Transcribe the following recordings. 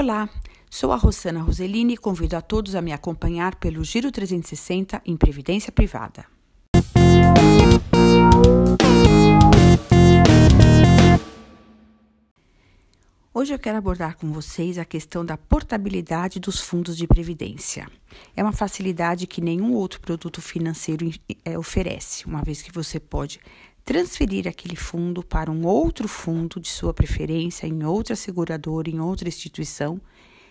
Olá, sou a Rosana Roselini e convido a todos a me acompanhar pelo Giro 360 em Previdência Privada. Hoje eu quero abordar com vocês a questão da portabilidade dos fundos de previdência. É uma facilidade que nenhum outro produto financeiro é, oferece, uma vez que você pode transferir aquele fundo para um outro fundo de sua preferência, em outra seguradora, em outra instituição,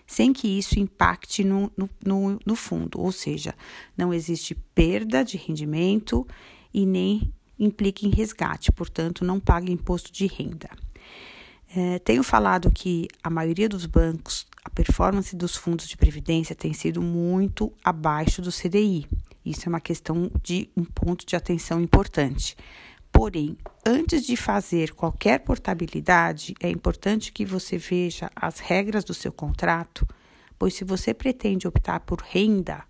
sem que isso impacte no, no, no, fundo, ou seja, não existe perda de rendimento e nem implica em resgate, portanto, não paga imposto de renda. É, tenho falado que a maioria dos bancos, a performance dos fundos de previdência tem sido muito abaixo do CDI. Isso é uma questão de um ponto de atenção importante. Porém, antes de fazer qualquer portabilidade, é importante que você veja as regras do seu contrato, pois se você pretende optar por renda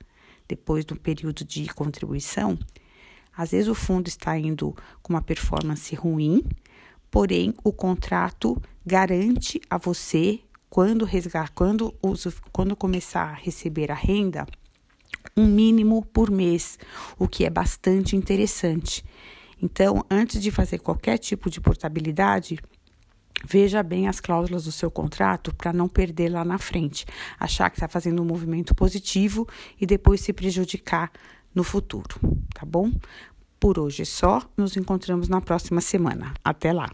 depois do período de contribuição, às vezes o fundo está indo com uma performance ruim, porém o contrato garante a você quando resgatar, quando, quando começar a receber a renda, um mínimo por mês, o que é bastante interessante. Então, antes de fazer qualquer tipo de portabilidade, veja bem as cláusulas do seu contrato para não perder lá na frente, achar que está fazendo um movimento positivo e depois se prejudicar no futuro, tá bom? Por hoje é só, nos encontramos na próxima semana. Até lá!